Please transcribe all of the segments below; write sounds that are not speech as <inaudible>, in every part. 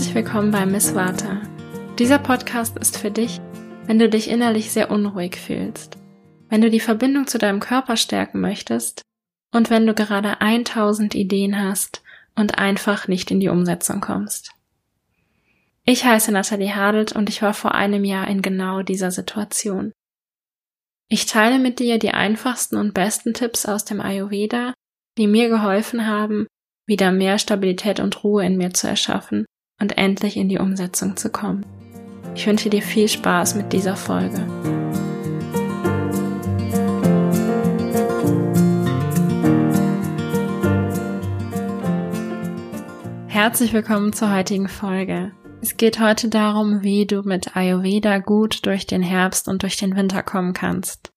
Herzlich willkommen bei Miss Vata. Dieser Podcast ist für dich, wenn du dich innerlich sehr unruhig fühlst, wenn du die Verbindung zu deinem Körper stärken möchtest und wenn du gerade 1000 Ideen hast und einfach nicht in die Umsetzung kommst. Ich heiße Nathalie Hadelt und ich war vor einem Jahr in genau dieser Situation. Ich teile mit dir die einfachsten und besten Tipps aus dem Ayurveda, die mir geholfen haben, wieder mehr Stabilität und Ruhe in mir zu erschaffen und endlich in die Umsetzung zu kommen. Ich wünsche dir viel Spaß mit dieser Folge. Herzlich willkommen zur heutigen Folge. Es geht heute darum, wie du mit Ayurveda gut durch den Herbst und durch den Winter kommen kannst.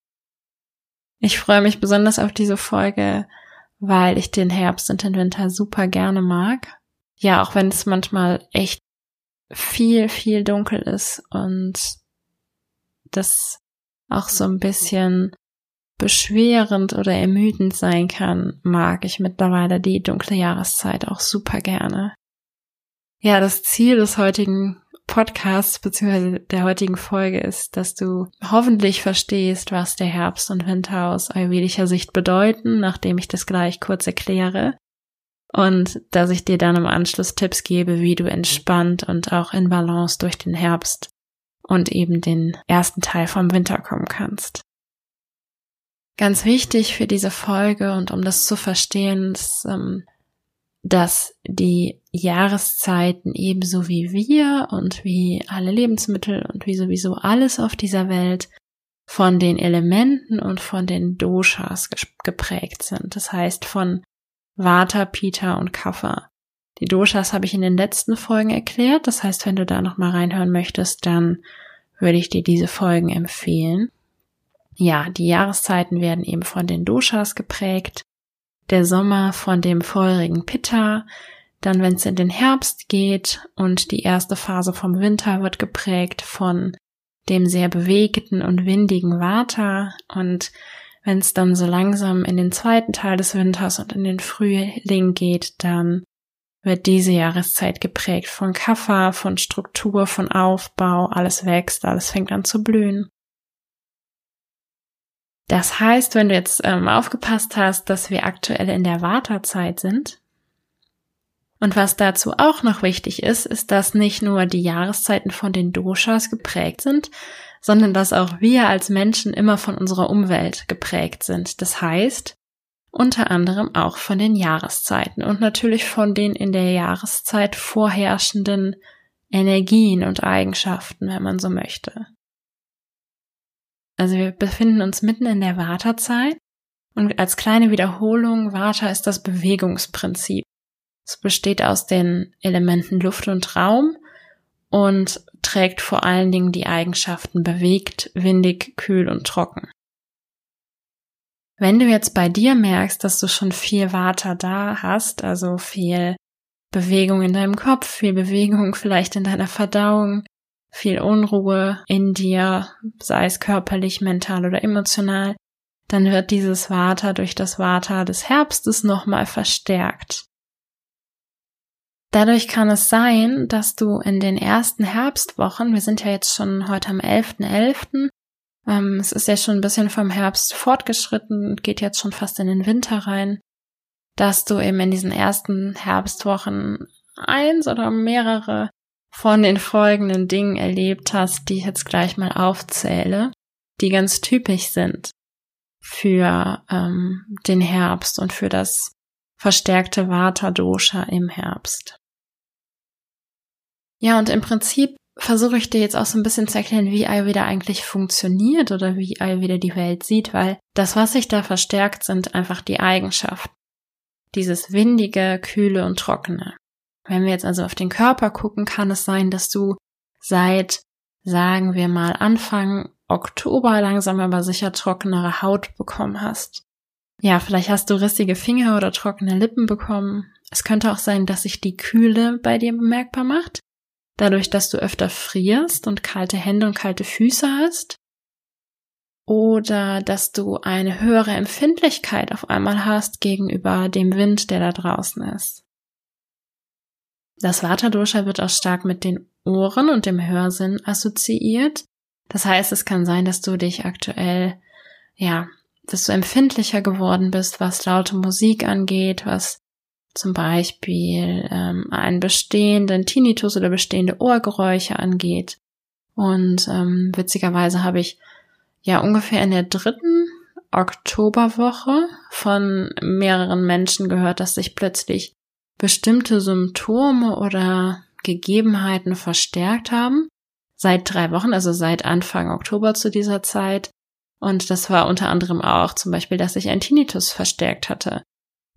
Ich freue mich besonders auf diese Folge, weil ich den Herbst und den Winter super gerne mag. Ja, auch wenn es manchmal echt viel, viel dunkel ist und das auch so ein bisschen beschwerend oder ermüdend sein kann, mag ich mittlerweile die dunkle Jahreszeit auch super gerne. Ja, das Ziel des heutigen Podcasts bzw. der heutigen Folge ist, dass du hoffentlich verstehst, was der Herbst und Winter aus ayurvedischer Sicht bedeuten, nachdem ich das gleich kurz erkläre. Und dass ich dir dann im Anschluss Tipps gebe, wie du entspannt und auch in Balance durch den Herbst und eben den ersten Teil vom Winter kommen kannst. Ganz wichtig für diese Folge und um das zu verstehen, ist, ähm, dass die Jahreszeiten ebenso wie wir und wie alle Lebensmittel und wie sowieso alles auf dieser Welt von den Elementen und von den Doshas geprägt sind. Das heißt von Vata, Pita und Kapha. Die Doshas habe ich in den letzten Folgen erklärt. Das heißt, wenn du da noch mal reinhören möchtest, dann würde ich dir diese Folgen empfehlen. Ja, die Jahreszeiten werden eben von den Doshas geprägt der Sommer von dem feurigen Pitta, dann wenn es in den Herbst geht und die erste Phase vom Winter wird geprägt von dem sehr bewegten und windigen Vata und wenn es dann so langsam in den zweiten Teil des Winters und in den Frühling geht, dann wird diese Jahreszeit geprägt von Kapha, von Struktur, von Aufbau, alles wächst, alles fängt an zu blühen. Das heißt, wenn du jetzt ähm, aufgepasst hast, dass wir aktuell in der Wartezeit sind, und was dazu auch noch wichtig ist, ist, dass nicht nur die Jahreszeiten von den Doshas geprägt sind, sondern dass auch wir als Menschen immer von unserer Umwelt geprägt sind. Das heißt, unter anderem auch von den Jahreszeiten und natürlich von den in der Jahreszeit vorherrschenden Energien und Eigenschaften, wenn man so möchte. Also wir befinden uns mitten in der Vata-Zeit und als kleine Wiederholung, Vata ist das Bewegungsprinzip. Es besteht aus den Elementen Luft und Raum und trägt vor allen Dingen die Eigenschaften bewegt, windig, kühl und trocken. Wenn du jetzt bei dir merkst, dass du schon viel Vata da hast, also viel Bewegung in deinem Kopf, viel Bewegung <laughs> vielleicht in deiner Verdauung, viel Unruhe in dir, sei es körperlich, mental oder emotional, dann wird dieses Vata durch das Vata des Herbstes nochmal verstärkt. Dadurch kann es sein, dass du in den ersten Herbstwochen, wir sind ja jetzt schon heute am 11.11., .11., ähm, es ist ja schon ein bisschen vom Herbst fortgeschritten und geht jetzt schon fast in den Winter rein, dass du eben in diesen ersten Herbstwochen eins oder mehrere von den folgenden Dingen erlebt hast, die ich jetzt gleich mal aufzähle, die ganz typisch sind für ähm, den Herbst und für das verstärkte Vata-Dosha im Herbst. Ja, und im Prinzip versuche ich dir jetzt auch so ein bisschen zu erklären, wie Ayurveda eigentlich funktioniert oder wie Ayurveda die Welt sieht, weil das, was sich da verstärkt, sind einfach die Eigenschaften. Dieses windige, kühle und trockene. Wenn wir jetzt also auf den Körper gucken, kann es sein, dass du seit, sagen wir mal, Anfang Oktober langsam aber sicher trockenere Haut bekommen hast. Ja, vielleicht hast du rissige Finger oder trockene Lippen bekommen. Es könnte auch sein, dass sich die Kühle bei dir bemerkbar macht, dadurch, dass du öfter frierst und kalte Hände und kalte Füße hast. Oder dass du eine höhere Empfindlichkeit auf einmal hast gegenüber dem Wind, der da draußen ist. Das Vata-Dosha wird auch stark mit den Ohren und dem Hörsinn assoziiert. Das heißt, es kann sein, dass du dich aktuell, ja, dass du empfindlicher geworden bist, was laute Musik angeht, was zum Beispiel ähm, einen bestehenden Tinnitus oder bestehende Ohrgeräusche angeht. Und ähm, witzigerweise habe ich ja ungefähr in der dritten Oktoberwoche von mehreren Menschen gehört, dass sich plötzlich bestimmte Symptome oder Gegebenheiten verstärkt haben. Seit drei Wochen, also seit Anfang Oktober zu dieser Zeit. Und das war unter anderem auch zum Beispiel, dass sich ein Tinnitus verstärkt hatte.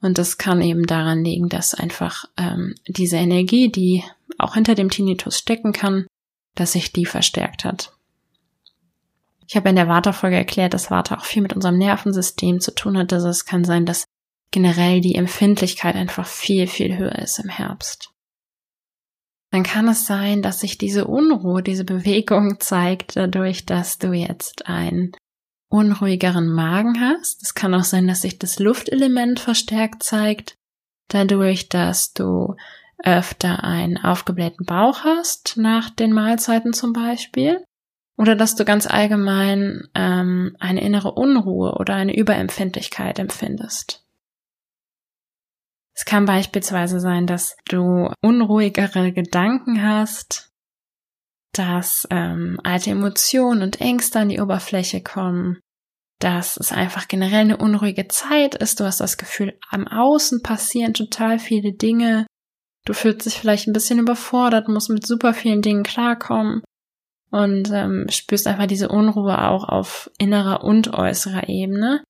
Und das kann eben daran liegen, dass einfach ähm, diese Energie, die auch hinter dem Tinnitus stecken kann, dass sich die verstärkt hat. Ich habe in der Vata-Folge erklärt, dass Vata auch viel mit unserem Nervensystem zu tun hat. Also es kann sein, dass generell die Empfindlichkeit einfach viel, viel höher ist im Herbst. Dann kann es sein, dass sich diese Unruhe, diese Bewegung <laughs> zeigt dadurch, dass du jetzt einen unruhigeren Magen hast. Es kann auch sein, dass sich das Luftelement verstärkt zeigt, dadurch, dass du öfter einen aufgeblähten Bauch hast, nach den Mahlzeiten zum Beispiel. Oder dass du ganz allgemein ähm, eine innere Unruhe oder eine Überempfindlichkeit empfindest. Es kann beispielsweise sein, dass du unruhigere Gedanken hast, dass ähm, alte Emotionen und Ängste an die Oberfläche kommen, dass es einfach generell eine unruhige Zeit ist. Du hast das Gefühl, am Außen passieren total viele Dinge. Du fühlst dich vielleicht ein bisschen überfordert, musst mit super vielen Dingen klarkommen und ähm, spürst einfach diese Unruhe auch auf innerer und äußerer Ebene.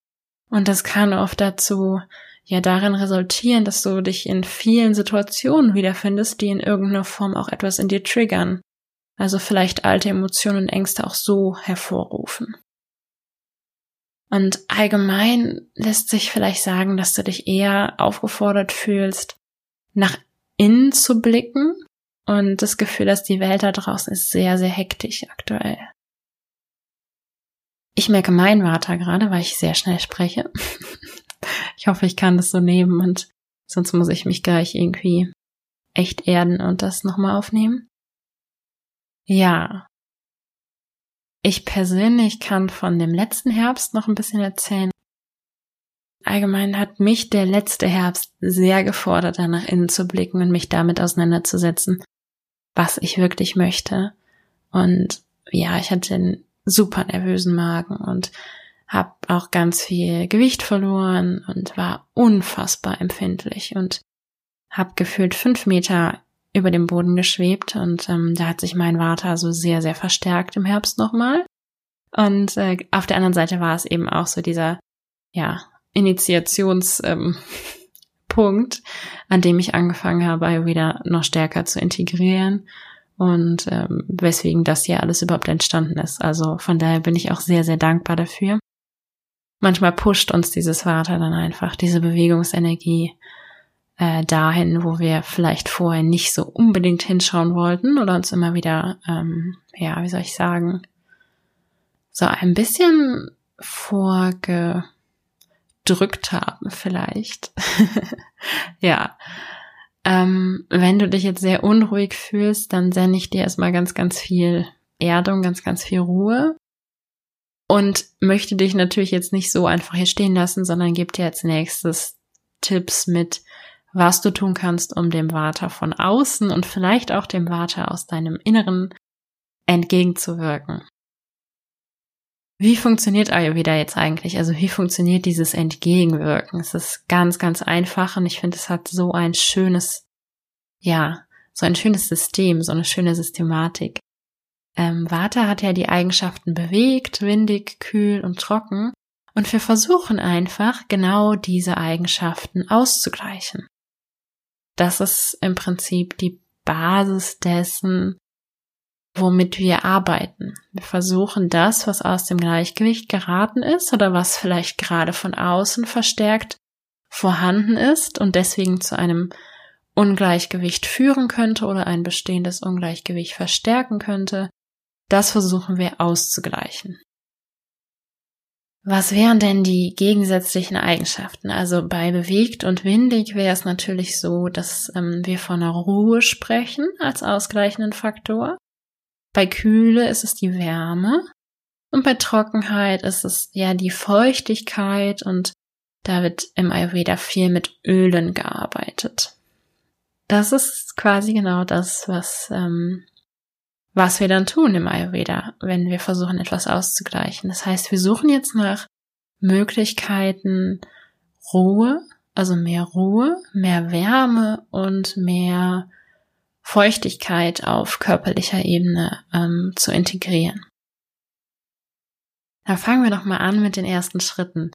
Und das kann oft dazu ja darin resultieren, dass du dich in vielen Situationen wiederfindest, die in irgendeiner Form auch etwas in dir triggern. Also vielleicht alte Emotionen und Ängste auch so hervorrufen. Und allgemein lässt sich vielleicht sagen, dass du dich eher aufgefordert fühlst, nach innen zu blicken und das Gefühl, dass die Welt da draußen ist sehr, sehr hektisch aktuell. Ich merke mein Vater gerade, weil ich sehr schnell spreche. <laughs> ich hoffe, ich kann das so nehmen und sonst muss ich mich gleich irgendwie echt erden und das nochmal aufnehmen. Ja. Ich persönlich kann von dem letzten Herbst noch ein bisschen erzählen. Allgemein hat mich der letzte Herbst sehr gefordert, da nach innen zu blicken und mich damit auseinanderzusetzen, was ich wirklich möchte. Und ja, ich hatte einen super nervösen Magen und habe auch ganz viel Gewicht verloren und war unfassbar empfindlich und habe gefühlt fünf Meter über dem Boden geschwebt und ähm, da hat sich mein Vater so sehr, sehr verstärkt im Herbst nochmal. Und äh, auf der anderen Seite war es eben auch so dieser, ja, Initiationspunkt, ähm, <laughs> an dem ich angefangen habe, wieder noch stärker zu integrieren und ähm, weswegen das hier alles überhaupt entstanden ist. Also von daher bin ich auch sehr, sehr dankbar dafür. Manchmal pusht uns dieses Vater dann einfach, diese Bewegungsenergie äh, dahin, wo wir vielleicht vorher nicht so unbedingt hinschauen wollten oder uns immer wieder, ähm, ja, wie soll ich sagen, so ein bisschen vorge gedrückt haben vielleicht. <laughs> ja. Ähm, wenn du dich jetzt sehr unruhig fühlst, dann sende ich dir erstmal ganz, ganz viel Erdung, ganz, ganz viel Ruhe. Und möchte dich natürlich jetzt nicht so einfach hier stehen lassen, sondern gebe dir als nächstes Tipps mit, was du tun kannst, um dem Vater von außen und vielleicht auch dem Vater aus deinem Inneren entgegenzuwirken. Wie funktioniert Ayurveda jetzt eigentlich? Also wie funktioniert dieses Entgegenwirken? Es ist ganz, ganz einfach und ich finde, es hat so ein schönes, ja, so ein schönes System, so eine schöne Systematik. Ähm, Vata hat ja die Eigenschaften bewegt, windig, kühl und trocken und wir versuchen einfach genau diese Eigenschaften auszugleichen. Das ist im Prinzip die Basis dessen, womit wir arbeiten. Wir versuchen das, was aus dem Gleichgewicht geraten ist oder was vielleicht gerade von außen verstärkt vorhanden ist und deswegen zu einem Ungleichgewicht führen könnte oder ein bestehendes Ungleichgewicht verstärken könnte, das versuchen wir auszugleichen. Was wären denn die gegensätzlichen Eigenschaften? Also bei bewegt und windig wäre es natürlich so, dass ähm, wir von einer Ruhe sprechen als ausgleichenden Faktor. Bei Kühle ist es die Wärme und bei Trockenheit ist es ja die Feuchtigkeit und da wird im Ayurveda viel mit Ölen gearbeitet. Das ist quasi genau das, was ähm, was wir dann tun im Ayurveda, wenn wir versuchen, etwas auszugleichen. Das heißt, wir suchen jetzt nach Möglichkeiten, Ruhe, also mehr Ruhe, mehr Wärme und mehr Feuchtigkeit auf körperlicher Ebene ähm, zu integrieren. Da fangen wir doch mal an mit den ersten Schritten.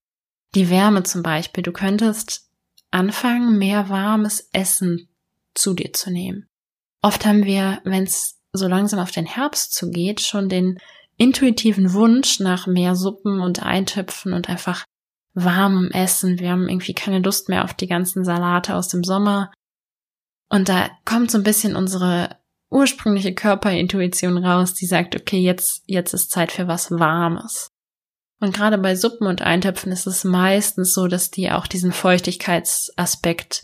Die Wärme zum Beispiel. Du könntest anfangen, mehr warmes Essen zu dir zu nehmen. Oft haben wir, wenn es so langsam auf den Herbst zugeht, schon den intuitiven Wunsch nach mehr Suppen und Eintöpfen und einfach warmem Essen. Wir haben irgendwie keine Lust mehr auf die ganzen Salate aus dem Sommer. Und da kommt so ein bisschen unsere ursprüngliche Körperintuition raus, die sagt, okay, jetzt, jetzt ist Zeit für was Warmes. Und gerade bei Suppen und Eintöpfen ist es meistens so, dass die auch diesen Feuchtigkeitsaspekt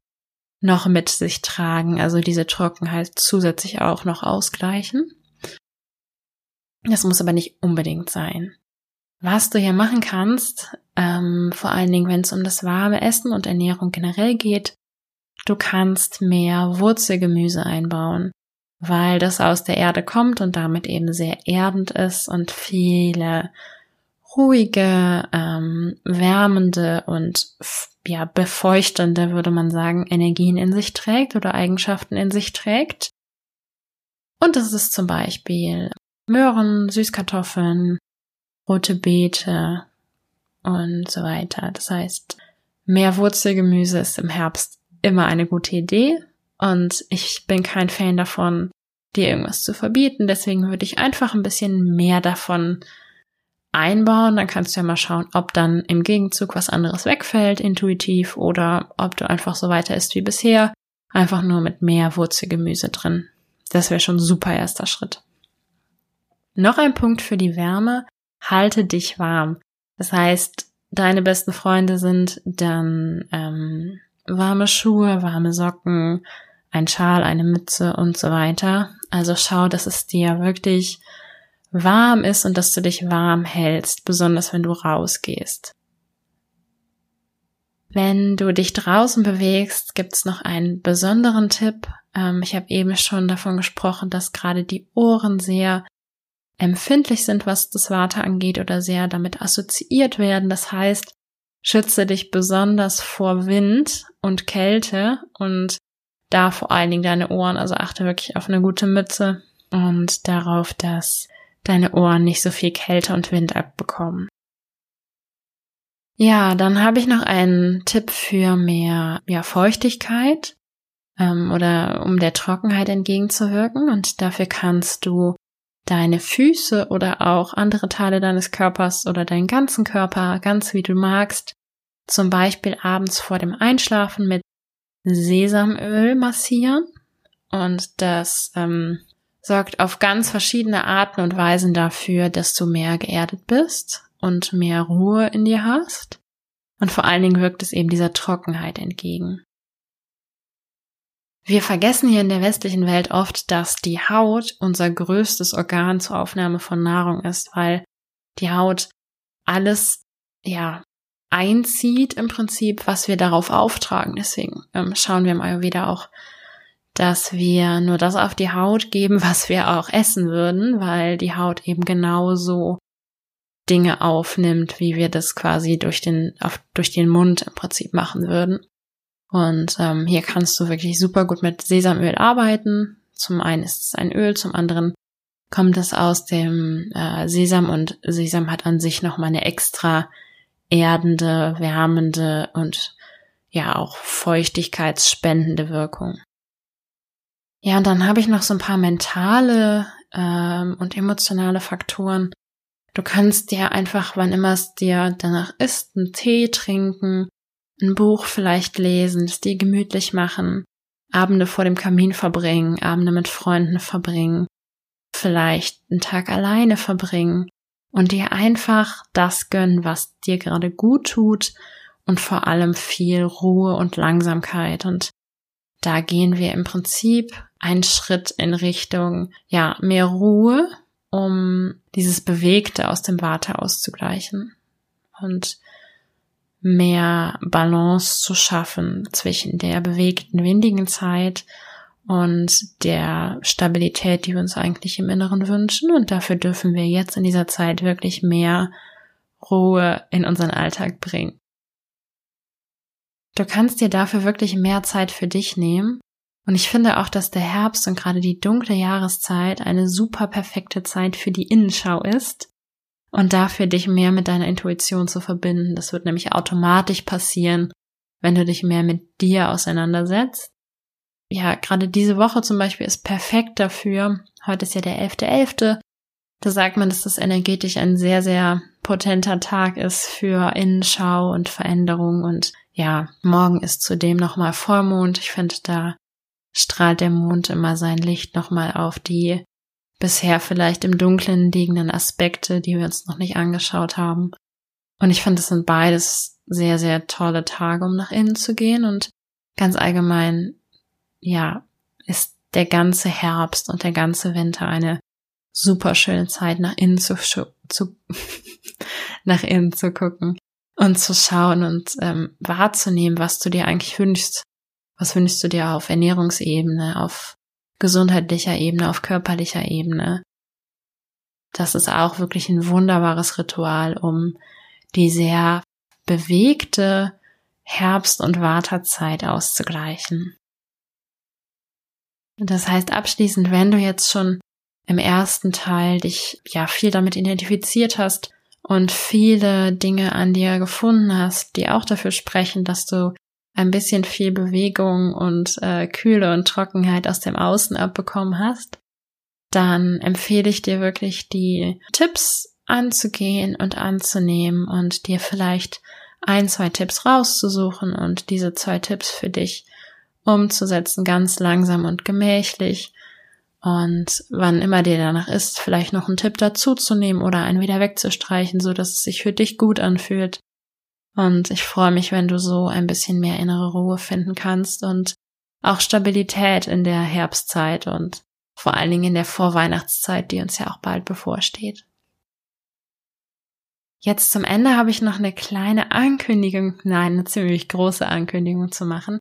noch mit sich tragen, also diese Trockenheit zusätzlich auch noch ausgleichen. Das muss aber nicht unbedingt sein. Was du hier machen kannst, ähm, vor allen Dingen, wenn es um das warme Essen und Ernährung generell geht, du kannst mehr Wurzelgemüse einbauen, weil das aus der Erde kommt und damit eben sehr erdend ist und viele ruhige, ähm, wärmende und ja, befeuchtende, würde man sagen, Energien in sich trägt oder Eigenschaften in sich trägt. Und das ist zum Beispiel Möhren, Süßkartoffeln, rote Beete und so weiter. Das heißt, mehr Wurzelgemüse ist im Herbst immer eine gute Idee und ich bin kein Fan davon, dir irgendwas zu verbieten. Deswegen würde ich einfach ein bisschen mehr davon einbauen, dann kannst du ja mal schauen, ob dann im Gegenzug was anderes wegfällt, intuitiv, oder ob du einfach so weiter isst wie bisher, einfach nur mit mehr Wurzelgemüse drin. Das wäre schon super erster Schritt. Noch ein Punkt für die Wärme, halte dich warm. Das heißt, deine besten Freunde sind dann ähm, warme Schuhe, warme Socken, ein Schal, eine Mütze und so weiter. Also schau, dass es dir wirklich warm ist und dass du dich warm hältst, besonders wenn du rausgehst. Wenn du dich draußen bewegst, gibt's noch einen besonderen Tipp. Ähm, ich habe eben schon davon gesprochen, dass gerade die Ohren sehr empfindlich sind, was das Warte angeht oder sehr damit assoziiert werden. Das heißt, schütze dich besonders vor Wind und Kälte und da vor allen Dingen deine Ohren. Also achte wirklich auf eine gute Mütze und darauf, dass deine Ohren nicht so viel Kälte und Wind abbekommen. Ja, dann habe ich noch einen Tipp für mehr ja, Feuchtigkeit ähm, oder um der Trockenheit entgegenzuwirken. Und dafür kannst du deine Füße oder auch andere Teile deines Körpers oder deinen ganzen Körper, ganz wie du magst, zum Beispiel abends vor dem Einschlafen mit Sesamöl massieren. Und das ähm, sorgt auf ganz verschiedene Arten und Weisen dafür, dass du mehr geerdet bist und mehr Ruhe in dir hast. Und vor allen Dingen wirkt es eben dieser Trockenheit entgegen. Wir vergessen hier in der westlichen Welt oft, dass die Haut unser größtes Organ zur Aufnahme von Nahrung ist, weil die Haut alles, ja, einzieht im Prinzip, was wir darauf auftragen. Deswegen ähm, schauen wir im Ayurveda auch dass wir nur das auf die Haut geben, <laughs> was wir auch essen würden, weil die Haut eben genauso Dinge aufnimmt, wie wir das quasi durch den, auf, durch den Mund im Prinzip machen würden. Und ähm, hier kannst du wirklich super gut mit Sesamöl arbeiten. Zum einen ist es ein Öl, zum anderen kommt es aus dem äh, Sesam und Sesam hat an sich nochmal eine extra erdende, wärmende und ja auch feuchtigkeitsspendende Wirkung. Ja, und dann habe ich noch so ein paar mentale ähm, und emotionale Faktoren. Du kannst dir einfach, wann immer es dir danach ist, einen Tee trinken, ein Buch vielleicht lesen, es dir gemütlich machen, Abende vor dem Kamin verbringen, Abende mit Freunden verbringen, vielleicht einen Tag alleine verbringen. und dir einfach das gönnen, was dir gerade gut tut und vor allem viel Ruhe und Langsamkeit. Und da gehen wir im Prinzip einen Schritt in Richtung, ja, mehr Ruhe, um dieses Bewegte aus dem Warte auszugleichen und mehr Balance zu schaffen zwischen der bewegten, windigen Zeit und der Stabilität, die wir uns eigentlich im Inneren wünschen. Und dafür dürfen wir jetzt in dieser Zeit wirklich mehr Ruhe in unseren Alltag bringen. Du kannst dir dafür wirklich mehr Zeit für dich nehmen. Und ich finde auch, dass der Herbst und gerade die dunkle Jahreszeit eine super perfekte Zeit für die Innenschau ist und dafür dich mehr mit deiner Intuition zu verbinden. Das wird nämlich automatisch passieren, wenn du dich mehr mit dir auseinandersetzt ja, gerade diese Woche zum Beispiel ist perfekt dafür. Heute ist ja der 11.11. .11. Da sagt man, dass das energetisch ein sehr, sehr potenter Tag ist für Innenschau und Veränderung. Und ja, morgen ist zudem nochmal Vollmond. Ich finde, da strahlt der Mond immer sein Licht nochmal auf die bisher vielleicht im Dunkeln liegenden Aspekte, die wir uns noch nicht angeschaut haben. Und ich finde, das sind beides sehr, sehr tolle Tage, um nach innen zu gehen und ganz allgemein ja, ist der ganze Herbst und der ganze Winter eine super schöne Zeit, nach innen zu, zu <laughs> nach innen zu gucken und zu schauen und ähm, wahrzunehmen, was du dir eigentlich wünschst. Was wünschst du dir auf Ernährungsebene, auf gesundheitlicher Ebene, auf körperlicher Ebene? Das ist auch wirklich ein wunderbares Ritual, um die sehr bewegte Herbst- und Wartezeit auszugleichen. Das heißt abschließend, wenn du jetzt schon im ersten Teil dich ja viel damit identifiziert hast und viele Dinge an dir gefunden hast, die auch dafür sprechen, dass du ein bisschen viel Bewegung und äh, Kühle und Trockenheit aus dem Außen abbekommen hast, dann empfehle ich dir wirklich die Tipps anzugehen und anzunehmen und dir vielleicht ein, zwei Tipps rauszusuchen und diese zwei Tipps für dich umzusetzen, ganz langsam und gemächlich. Und wann immer dir danach ist, vielleicht noch einen Tipp dazuzunehmen oder einen wieder wegzustreichen, so dass es sich für dich gut anfühlt. Und ich freue mich, wenn du so ein bisschen mehr innere Ruhe finden kannst und auch Stabilität in der Herbstzeit und vor allen Dingen in der Vorweihnachtszeit, die uns ja auch bald bevorsteht. Jetzt zum Ende habe ich noch eine kleine Ankündigung, nein, eine ziemlich große Ankündigung zu machen.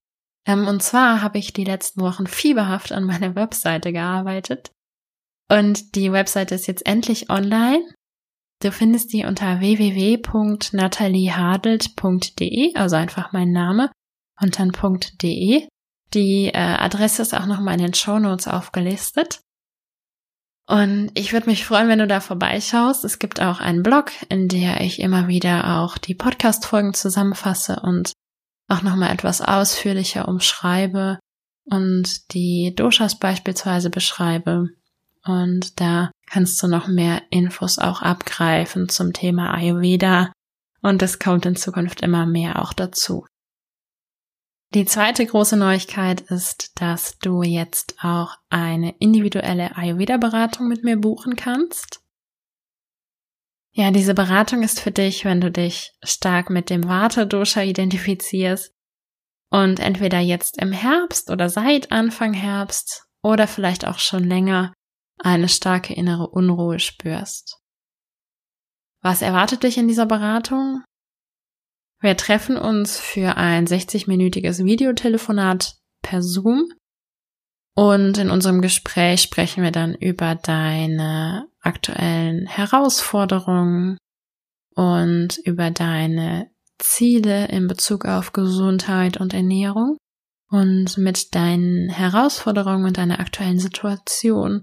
Ähm, und zwar habe ich die letzten Wochen fieberhaft an meiner Webseite gearbeitet. Und die Webseite ist jetzt endlich online. Du findest die unter www.nataliehadelt.de, also einfach mein Name und dann .de. Die äh, Adresse ist auch nochmal in den Show Notes aufgelistet. Und ich würde mich freuen, wenn du da vorbeischaust. Es gibt auch einen Blog, in der ich immer wieder auch die Podcast-Folgen zusammenfasse und auch nochmal etwas ausführlicher umschreibe und die Doshas beispielsweise beschreibe. Und da kannst du noch mehr Infos auch abgreifen zum Thema Ayurveda und es kommt in Zukunft immer mehr auch dazu. Die zweite große Neuigkeit ist, dass du jetzt auch eine individuelle Ayurveda-Beratung mit mir buchen kannst. Ja, diese Beratung ist für dich, wenn du dich stark mit dem Vata-Dosha identifizierst und entweder jetzt im Herbst oder seit Anfang Herbst oder vielleicht auch schon länger eine starke innere Unruhe spürst. Was erwartet dich in dieser Beratung? Wir treffen uns für ein 60-minütiges Videotelefonat per Zoom und in unserem Gespräch sprechen wir dann über deine aktuellen Herausforderungen und über deine Ziele in Bezug auf Gesundheit und Ernährung und mit deinen Herausforderungen und deiner aktuellen Situation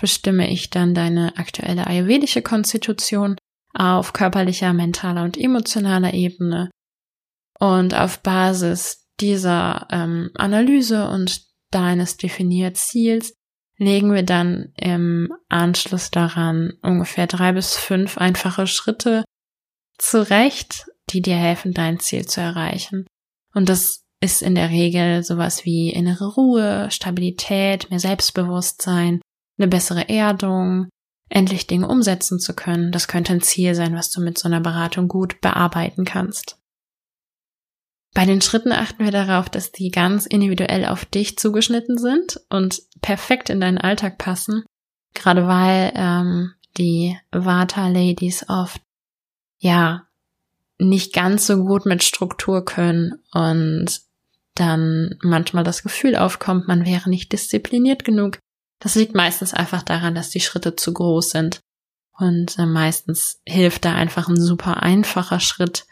bestimme ich dann deine aktuelle ayurvedische Konstitution auf körperlicher, mentaler und emotionaler Ebene. Und auf Basis dieser ähm, Analyse und deines definierten Ziels legen wir dann im Anschluss daran ungefähr drei bis fünf einfache Schritte zurecht, die dir helfen, dein Ziel zu erreichen. Und das ist in der Regel sowas wie innere Ruhe, Stabilität, mehr Selbstbewusstsein, eine bessere Erdung, endlich Dinge umsetzen zu können. Das könnte ein Ziel sein, was du mit so einer Beratung gut bearbeiten kannst. Bei den Schritten achten wir darauf, dass die ganz individuell auf dich zugeschnitten sind und perfekt in deinen Alltag passen. Gerade weil ähm, die Vata-Ladies oft ja nicht ganz so gut mit Struktur können und dann manchmal das Gefühl aufkommt, man wäre nicht diszipliniert genug. Das liegt meistens einfach daran, dass die Schritte zu groß sind. Und äh, meistens hilft da einfach ein super einfacher Schritt.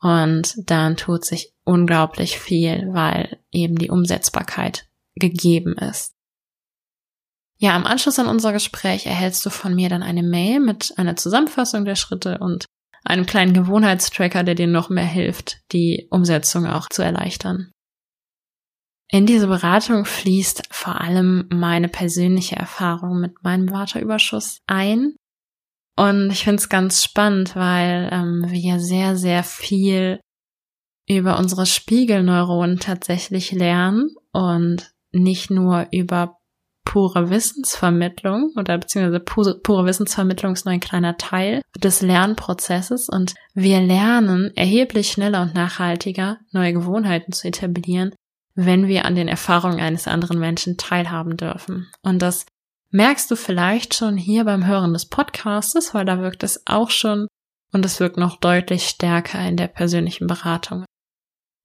Und dann tut sich unglaublich viel, weil eben die Umsetzbarkeit gegeben ist. Ja, im Anschluss an unser Gespräch erhältst du von mir dann eine Mail mit einer Zusammenfassung der Schritte und einem kleinen Gewohnheitstracker, der dir noch mehr hilft, die Umsetzung auch zu erleichtern. In diese Beratung fließt vor allem meine persönliche Erfahrung mit meinem Waterüberschuss ein. Und ich finde es ganz spannend, weil ähm, wir sehr, sehr viel über unsere Spiegelneuronen tatsächlich lernen und nicht nur über pure Wissensvermittlung oder beziehungsweise pure Wissensvermittlung ist nur ein kleiner Teil des Lernprozesses und wir lernen erheblich schneller und nachhaltiger neue Gewohnheiten zu etablieren, wenn wir an den Erfahrungen eines anderen Menschen teilhaben dürfen. Und das merkst du vielleicht schon hier beim Hören des Podcastes, weil da wirkt es auch schon und es wirkt noch deutlich stärker in der persönlichen Beratung.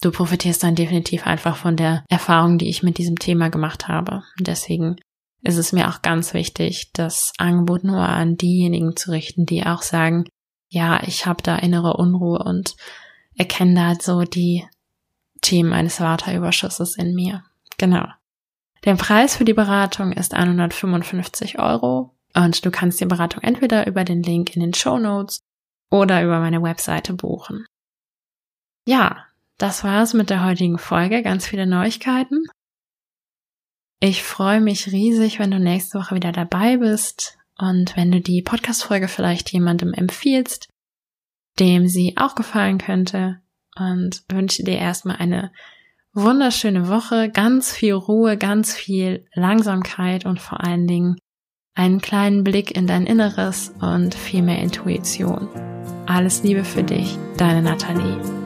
Du profitierst dann definitiv einfach von der Erfahrung, die ich mit diesem Thema gemacht habe. Deswegen ist es mir auch ganz wichtig, das Angebot nur an diejenigen zu richten, die auch sagen, ja, ich habe da innere Unruhe und erkenne da so die Themen eines Vata-Überschusses in mir. Genau. Der Preis für die Beratung ist 155 Euro und du kannst die Beratung entweder über den Link in den Show Notes oder über meine Webseite buchen. Ja, das war's mit der heutigen Folge. Ganz viele Neuigkeiten. Ich freue mich riesig, wenn du nächste Woche wieder dabei bist und wenn du die Podcast-Folge vielleicht jemandem empfiehlst, dem sie auch gefallen könnte und wünsche dir erstmal eine wunderschöne Woche, ganz viel Ruhe, ganz viel Langsamkeit und vor allen Dingen einen kleinen Blick in dein Inneres und viel mehr Intuition. Alles Liebe für dich, deine Nathalie.